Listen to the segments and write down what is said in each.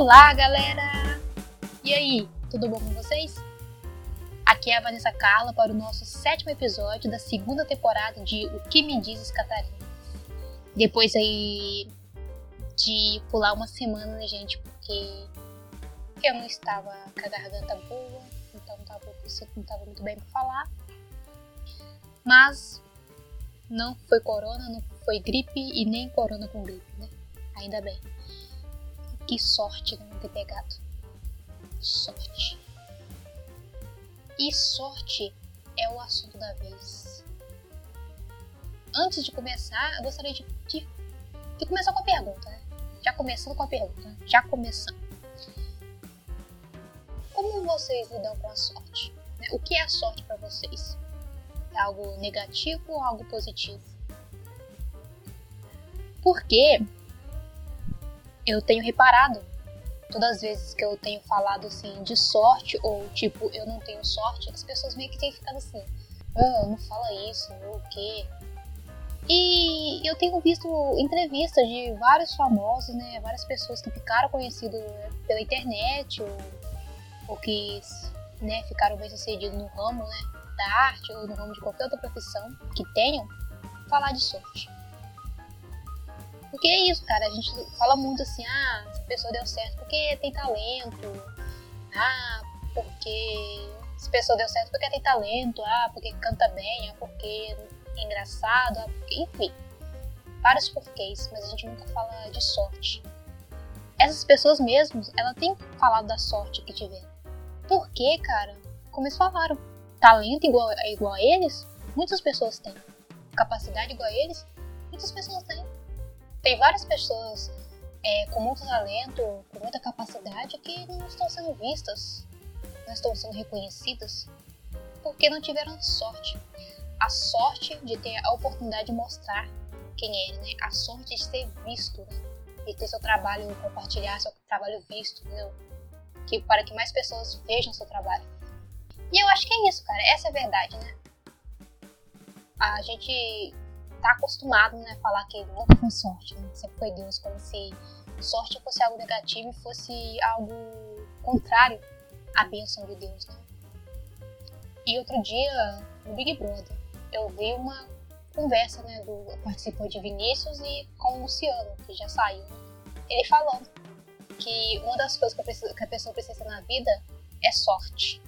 Olá, galera! E aí, tudo bom com vocês? Aqui é a Vanessa Carla para o nosso sétimo episódio da segunda temporada de O Que Me Dizes, Catarina. Depois aí de pular uma semana, né, gente, porque eu não estava com a garganta boa, então não estava, muito bem para falar. Mas não foi corona, não foi gripe e nem corona com gripe, né? Ainda bem. Que sorte não ter pegado. Sorte. E sorte é o assunto da vez. Antes de começar, eu gostaria de, de, de começar com a pergunta, né? Já começando com a pergunta, né? já começando. Como vocês lidam com a sorte? Né? O que é a sorte para vocês? É algo negativo ou algo positivo? Porque eu tenho reparado todas as vezes que eu tenho falado assim de sorte ou tipo eu não tenho sorte, as pessoas meio que têm ficado assim, ah, não fala isso, o quê? E eu tenho visto entrevistas de vários famosos, né, várias pessoas que ficaram conhecidas pela internet ou, ou que né, ficaram bem sucedidos no ramo né, da arte ou no ramo de qualquer outra profissão que tenham, falar de sorte. Porque é isso, cara. A gente fala muito assim, ah, essa pessoa deu certo porque tem talento. Ah, porque essa pessoa deu certo porque tem talento. Ah, porque canta bem. Ah, porque é engraçado. Ah, porque... Enfim, vários porquês, mas a gente nunca fala de sorte. Essas pessoas mesmo, ela tem falado da sorte que tiveram. Porque, cara, como eles falaram, talento igual, igual a eles, muitas pessoas têm. Capacidade igual a eles, muitas pessoas têm. Tem várias pessoas é, com muito talento, com muita capacidade que não estão sendo vistas, não estão sendo reconhecidas, porque não tiveram sorte. A sorte de ter a oportunidade de mostrar quem é, né? A sorte de ser visto, né? E ter seu trabalho, compartilhar seu trabalho visto, entendeu? Que, para que mais pessoas vejam seu trabalho. E eu acho que é isso, cara. Essa é a verdade, né? A gente tá acostumado, né, a falar que nunca foi sorte, né? sempre foi Deus, como se sorte fosse algo negativo e fosse algo contrário à bênção de Deus, né? E outro dia, no Big Brother, eu vi uma conversa, né, do participante Vinícius e com o Luciano, que já saiu, ele falando que uma das coisas que a, pessoa, que a pessoa precisa na vida é sorte.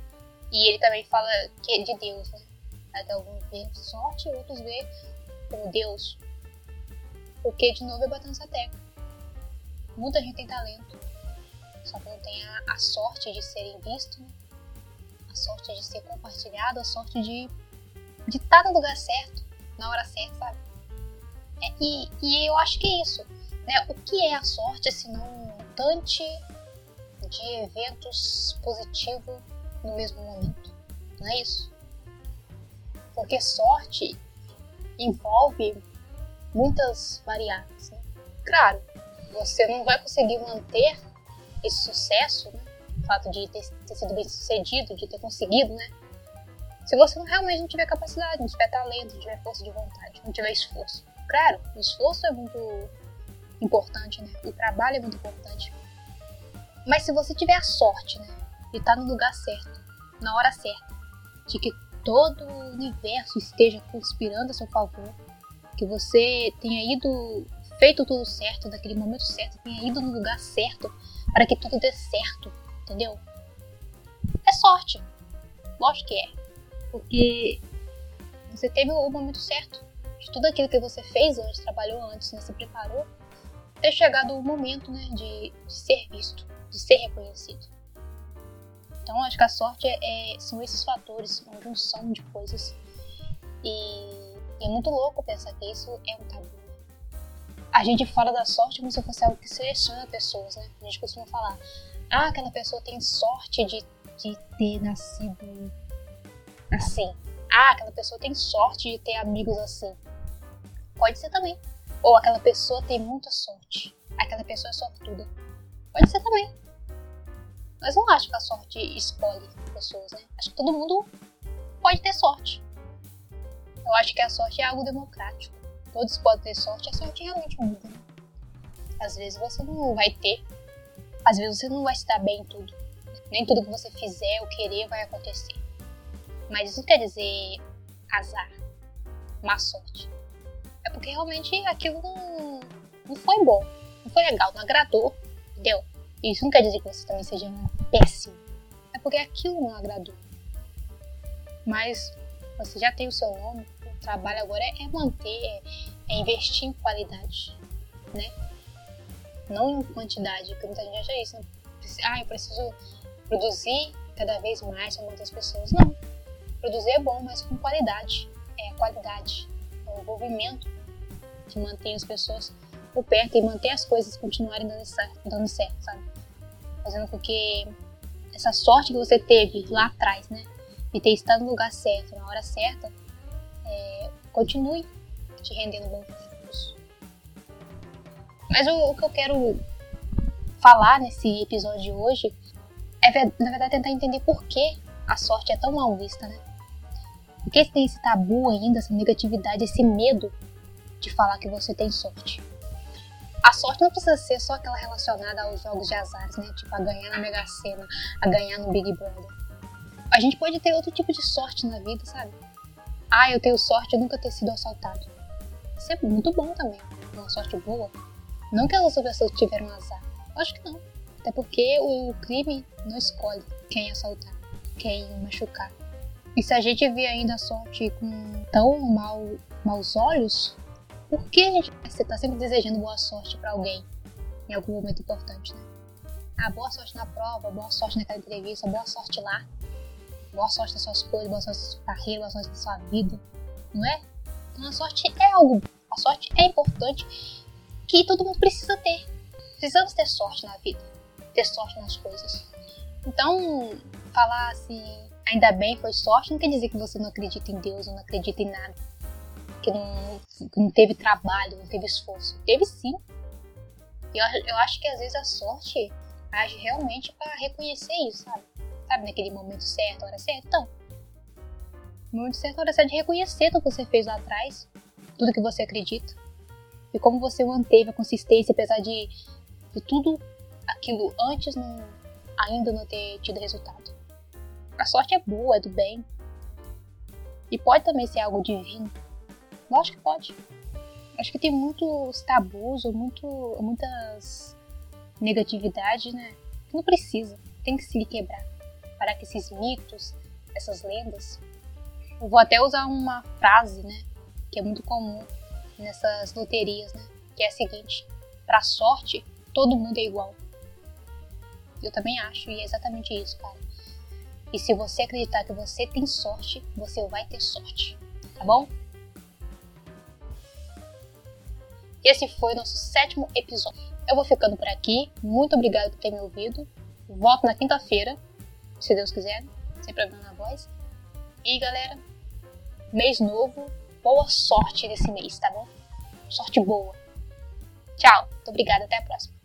E ele também fala que é de Deus, né? Até alguns vê sorte outros vê com Deus. Porque, de novo, é bater nessa tecla. Muita gente tem talento, só que não tem a, a sorte de serem vistos, né? a sorte de ser compartilhado, a sorte de de estar no lugar certo, na hora certa, sabe? É, e, e eu acho que é isso. Né? O que é a sorte se não um montante de eventos positivos no mesmo momento? Não é isso? Porque sorte envolve muitas variáveis. Né? Claro, você não vai conseguir manter esse sucesso, né? o fato de ter, ter, sido bem sucedido, de ter conseguido, né? Se você não, realmente não tiver capacidade, não tiver talento, não tiver força de vontade, não tiver esforço. Claro, o esforço é muito importante, né? O trabalho é muito importante. Mas se você tiver a sorte, né? De estar no lugar certo, na hora certa, de que todo o universo esteja conspirando a seu favor, que você tenha ido feito tudo certo, naquele momento certo, tenha ido no lugar certo para que tudo dê certo, entendeu? É sorte. Lógico que é. Porque você teve o momento certo de tudo aquilo que você fez antes, trabalhou antes, né, se preparou, ter chegado o momento né, de, de ser visto, de ser reconhecido. Então acho que a sorte é, é, são esses fatores, uma junção de coisas. E, e, é muito louco pensar que isso é um tabu. A gente fala da sorte como se fosse algo que seleciona pessoas, né? A gente costuma falar, ah, aquela pessoa tem sorte de, de ter nascido assim. Ah, aquela pessoa tem sorte de ter amigos assim. Pode ser também. Ou aquela pessoa tem muita sorte. Aquela pessoa é sortuda. Pode ser também. Mas não acho que a sorte escolhe pessoas, né? Acho que todo mundo pode ter sorte. Eu acho que a sorte é algo democrático. Todos podem ter sorte, a sorte realmente muda. Às vezes você não vai ter Às vezes você não vai se dar bem em tudo. Nem tudo que você fizer ou querer vai acontecer. Mas isso não quer dizer azar, má sorte. É porque realmente aquilo não, não foi bom, não foi legal, não agradou, entendeu? Isso não quer dizer que você também seja péssimo. É porque aquilo não agradou. Mas você já tem o seu nome, o trabalho agora é manter, é, é investir em qualidade, né? Não em quantidade, porque muita gente acha isso, né? Ah, eu preciso produzir cada vez mais para muitas pessoas. Não. Produzir é bom, mas com qualidade. É a qualidade, é o envolvimento que mantém as pessoas por perto e manter as coisas continuarem dando certo, dando certo, sabe? Fazendo com que essa sorte que você teve lá atrás, né? De ter estado no lugar certo, na hora certa, é, continue te rendendo bons frutos. Mas o, o que eu quero falar nesse episódio de hoje é, na verdade, tentar entender por que a sorte é tão mal vista, né? Por que tem esse tabu ainda, essa negatividade, esse medo de falar que você tem sorte? A sorte não precisa ser só aquela relacionada aos jogos de azares, né? Tipo, a ganhar na Mega Sena, a ganhar no Big Brother. A gente pode ter outro tipo de sorte na vida, sabe? Ah, eu tenho sorte de nunca ter sido assaltado. Isso é muito bom também. Uma sorte boa. Não que as outras pessoas tiveram azar. Acho que não. Até porque o crime não escolhe quem assaltar, quem machucar. E se a gente vê ainda a sorte com tão mal, maus olhos, por que gente está sempre desejando boa sorte para alguém em algum momento importante, né? Ah, boa sorte na prova, boa sorte naquela entrevista, boa sorte lá, boa sorte nas suas coisas, boa sorte na sua carreira, boa sorte na sua vida, não é? Então a sorte é algo, a sorte é importante que todo mundo precisa ter. Precisamos ter sorte na vida ter sorte nas coisas. Então, falar assim, ainda bem foi sorte, não quer dizer que você não acredita em Deus ou não acredita em nada. Que não, que não teve trabalho, não teve esforço. Teve sim. E eu, eu acho que às vezes a sorte age realmente para reconhecer isso, sabe? Sabe, naquele momento certo, hora certa. Então, no momento certo, hora certa de reconhecer tudo que você fez lá atrás, tudo que você acredita. E como você manteve a consistência, apesar de, de tudo aquilo antes não, ainda não ter tido resultado. A sorte é boa, é do bem. E pode também ser algo divino. Lógico que pode. Acho que tem muitos tabus ou muito, muitas negatividades, né? Não precisa. Tem que se quebrar. Para que esses mitos, essas lendas. Eu vou até usar uma frase, né? Que é muito comum nessas loterias, né? Que é a seguinte: para sorte, todo mundo é igual. Eu também acho, e é exatamente isso, cara. E se você acreditar que você tem sorte, você vai ter sorte, tá bom? E esse foi o nosso sétimo episódio. Eu vou ficando por aqui. Muito obrigado por ter me ouvido. Volto na quinta-feira, se Deus quiser, sem problema na voz. E galera, mês novo, boa sorte nesse mês, tá bom? Sorte boa. Tchau, muito obrigada, até a próxima.